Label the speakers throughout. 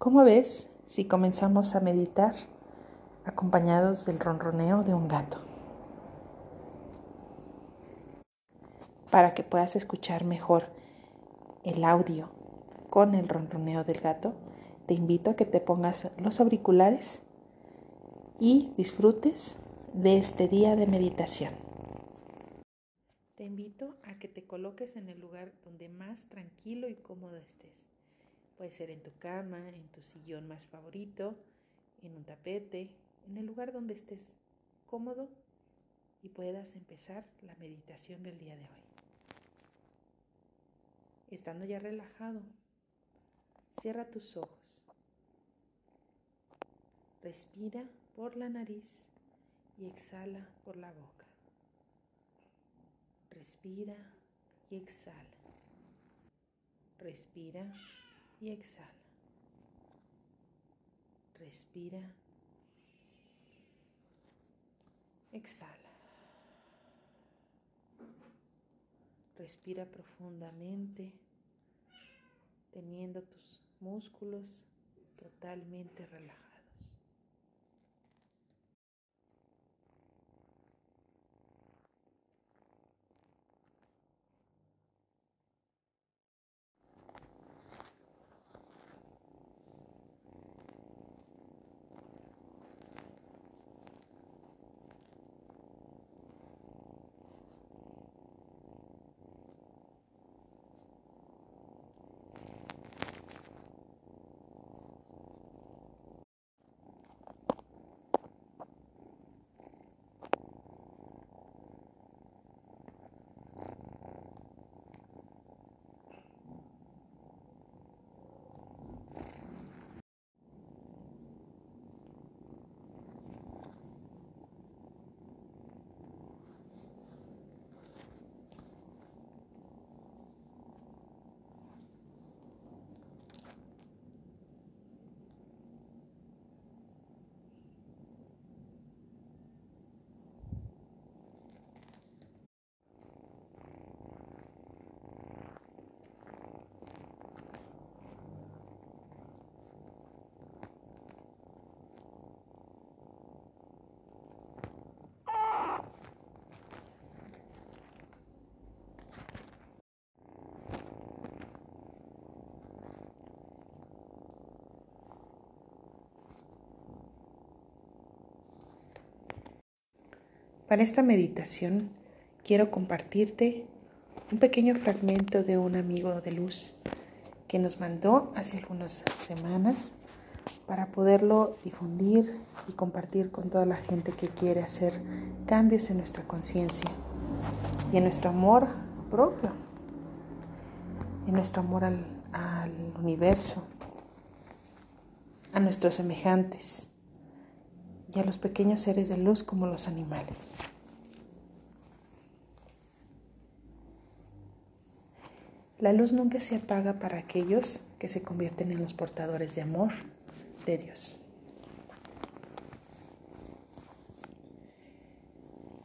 Speaker 1: ¿Cómo ves si comenzamos a meditar acompañados del ronroneo de un gato? Para que puedas escuchar mejor el audio con el ronroneo del gato, te invito a que te pongas los auriculares y disfrutes de este día de meditación. Te invito a que te coloques en el lugar donde más tranquilo y cómodo estés. Puede ser en tu cama, en tu sillón más favorito, en un tapete, en el lugar donde estés cómodo y puedas empezar la meditación del día de hoy. Estando ya relajado, cierra tus ojos. Respira por la nariz y exhala por la boca. Respira y exhala. Respira y exhala. Respira. Exhala. Respira profundamente, teniendo tus músculos totalmente relajados. Para esta meditación quiero compartirte un pequeño fragmento de un amigo de luz que nos mandó hace algunas semanas para poderlo difundir y compartir con toda la gente que quiere hacer cambios en nuestra conciencia y en nuestro amor propio, en nuestro amor al, al universo, a nuestros semejantes y a los pequeños seres de luz como los animales. La luz nunca se apaga para aquellos que se convierten en los portadores de amor de Dios.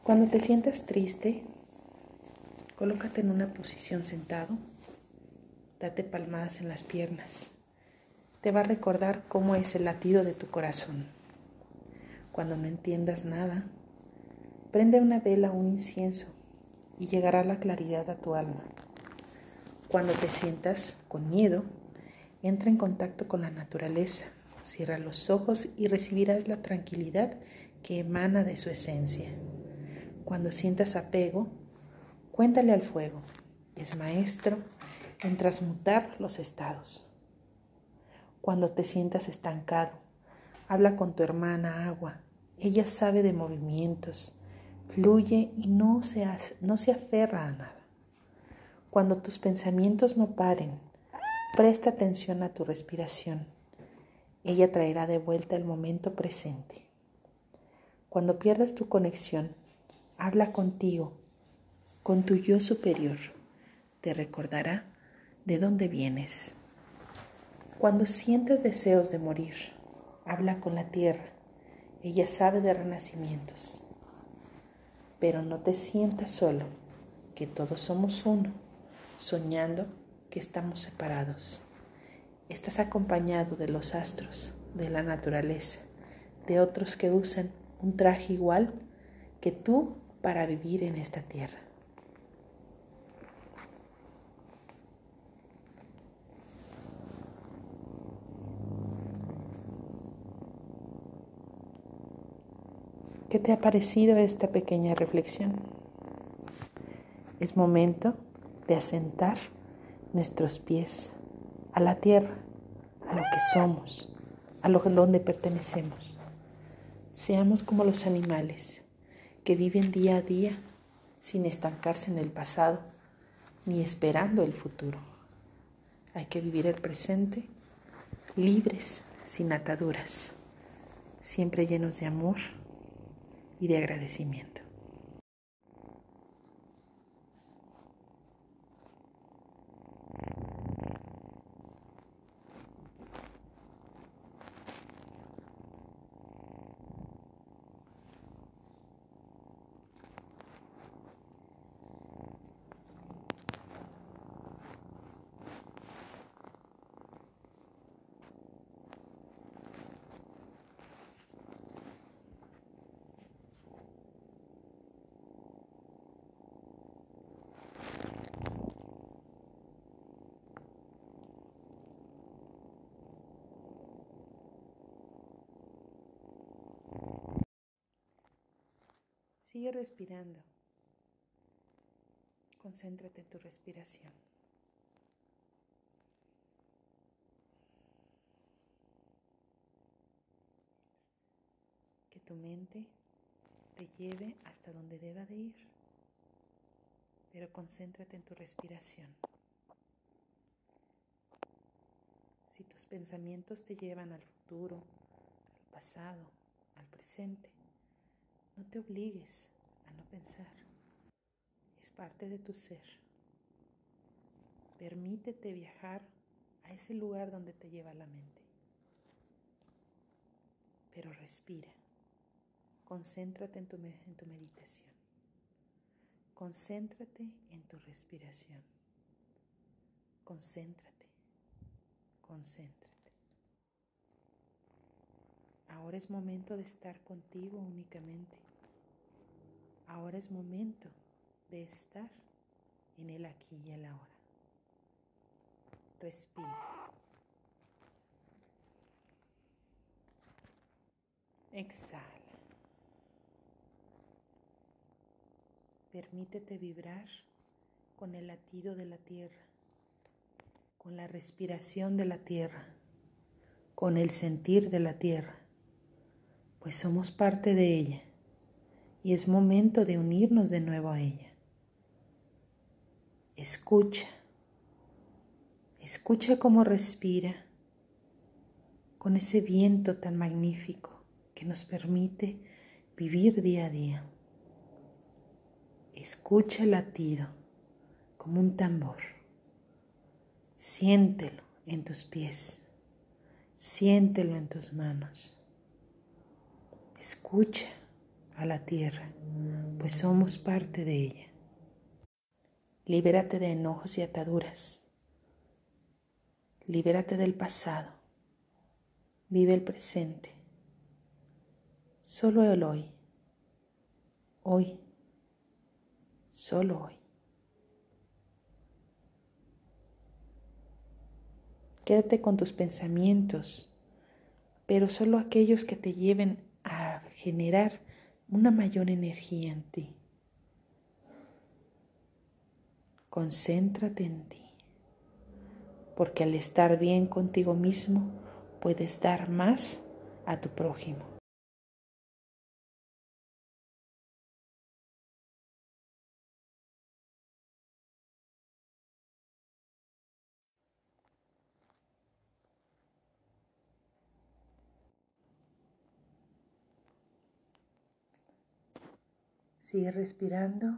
Speaker 1: Cuando te sientas triste, colócate en una posición sentado, date palmadas en las piernas. Te va a recordar cómo es el latido de tu corazón. Cuando no entiendas nada, prende una vela o un incienso y llegará la claridad a tu alma. Cuando te sientas con miedo, entra en contacto con la naturaleza, cierra los ojos y recibirás la tranquilidad que emana de su esencia. Cuando sientas apego, cuéntale al fuego, es maestro en transmutar los estados. Cuando te sientas estancado, habla con tu hermana agua ella sabe de movimientos, fluye y no se, no se aferra a nada. Cuando tus pensamientos no paren, presta atención a tu respiración. Ella traerá de vuelta el momento presente. Cuando pierdas tu conexión, habla contigo, con tu yo superior. Te recordará de dónde vienes. Cuando sientas deseos de morir, habla con la tierra ella sabe de renacimientos. Pero no te sientas solo, que todos somos uno, soñando que estamos separados. estás acompañado de los astros, de la naturaleza, de otros que usan un traje igual que tú para vivir en esta tierra. ¿Qué te ha parecido esta pequeña reflexión? Es momento de asentar nuestros pies a la tierra, a lo que somos, a lo donde pertenecemos. Seamos como los animales que viven día a día sin estancarse en el pasado ni esperando el futuro. Hay que vivir el presente libres, sin ataduras, siempre llenos de amor y de agradecimiento. Sigue respirando. Concéntrate en tu respiración. Que tu mente te lleve hasta donde deba de ir. Pero concéntrate en tu respiración. Si tus pensamientos te llevan al futuro, al pasado, al presente, no te obligues a no pensar. Es parte de tu ser. Permítete viajar a ese lugar donde te lleva la mente. Pero respira. Concéntrate en tu, en tu meditación. Concéntrate en tu respiración. Concéntrate. Concéntrate. Ahora es momento de estar contigo únicamente. Ahora es momento de estar en el aquí y el ahora. Respira. Exhala. Permítete vibrar con el latido de la tierra, con la respiración de la tierra, con el sentir de la tierra, pues somos parte de ella y es momento de unirnos de nuevo a ella. Escucha, escucha cómo respira con ese viento tan magnífico que nos permite vivir día a día. Escucha el latido como un tambor. Siéntelo en tus pies, siéntelo en tus manos. Escucha a la tierra, pues somos parte de ella. Libérate de enojos y ataduras. Libérate del pasado. Vive el presente. Solo el hoy. Hoy. Solo hoy. Quédate con tus pensamientos, pero solo aquellos que te lleven a generar una mayor energía en ti. Concéntrate en ti, porque al estar bien contigo mismo puedes dar más a tu prójimo. Sigue respirando,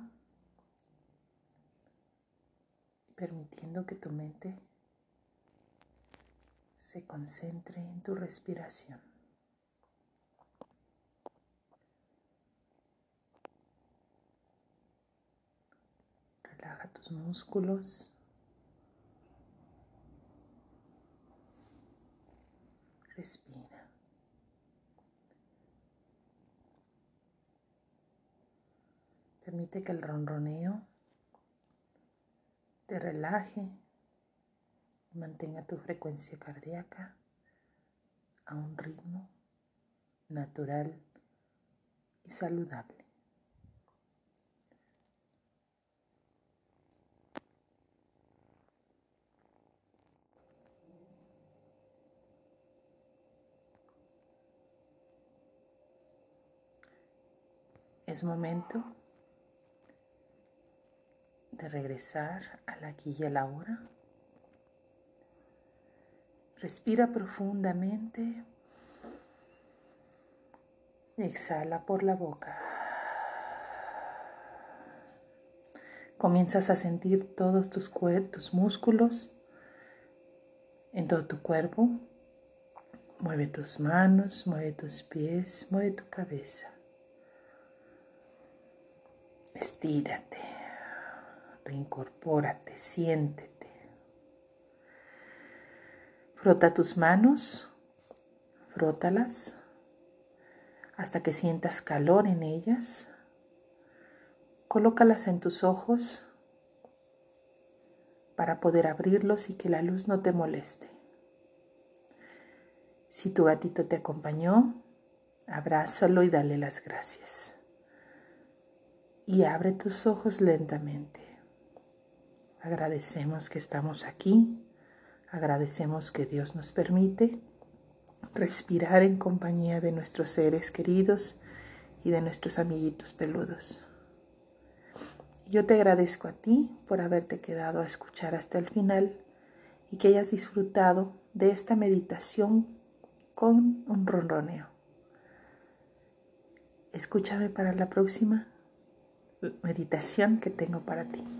Speaker 1: permitiendo que tu mente se concentre en tu respiración. Relaja tus músculos. Respira. Permite que el ronroneo te relaje y mantenga tu frecuencia cardíaca a un ritmo natural y saludable. Es momento de regresar al aquí y a la hora. Respira profundamente. Exhala por la boca. Comienzas a sentir todos tus, tus músculos en todo tu cuerpo. Mueve tus manos, mueve tus pies, mueve tu cabeza. Estírate, reincorpórate, siéntete. Frota tus manos, frótalas hasta que sientas calor en ellas. Colócalas en tus ojos para poder abrirlos y que la luz no te moleste. Si tu gatito te acompañó, abrázalo y dale las gracias y abre tus ojos lentamente. Agradecemos que estamos aquí, agradecemos que Dios nos permite respirar en compañía de nuestros seres queridos y de nuestros amiguitos peludos. Yo te agradezco a ti por haberte quedado a escuchar hasta el final y que hayas disfrutado de esta meditación con un ronroneo. Escúchame para la próxima meditación que tengo para ti.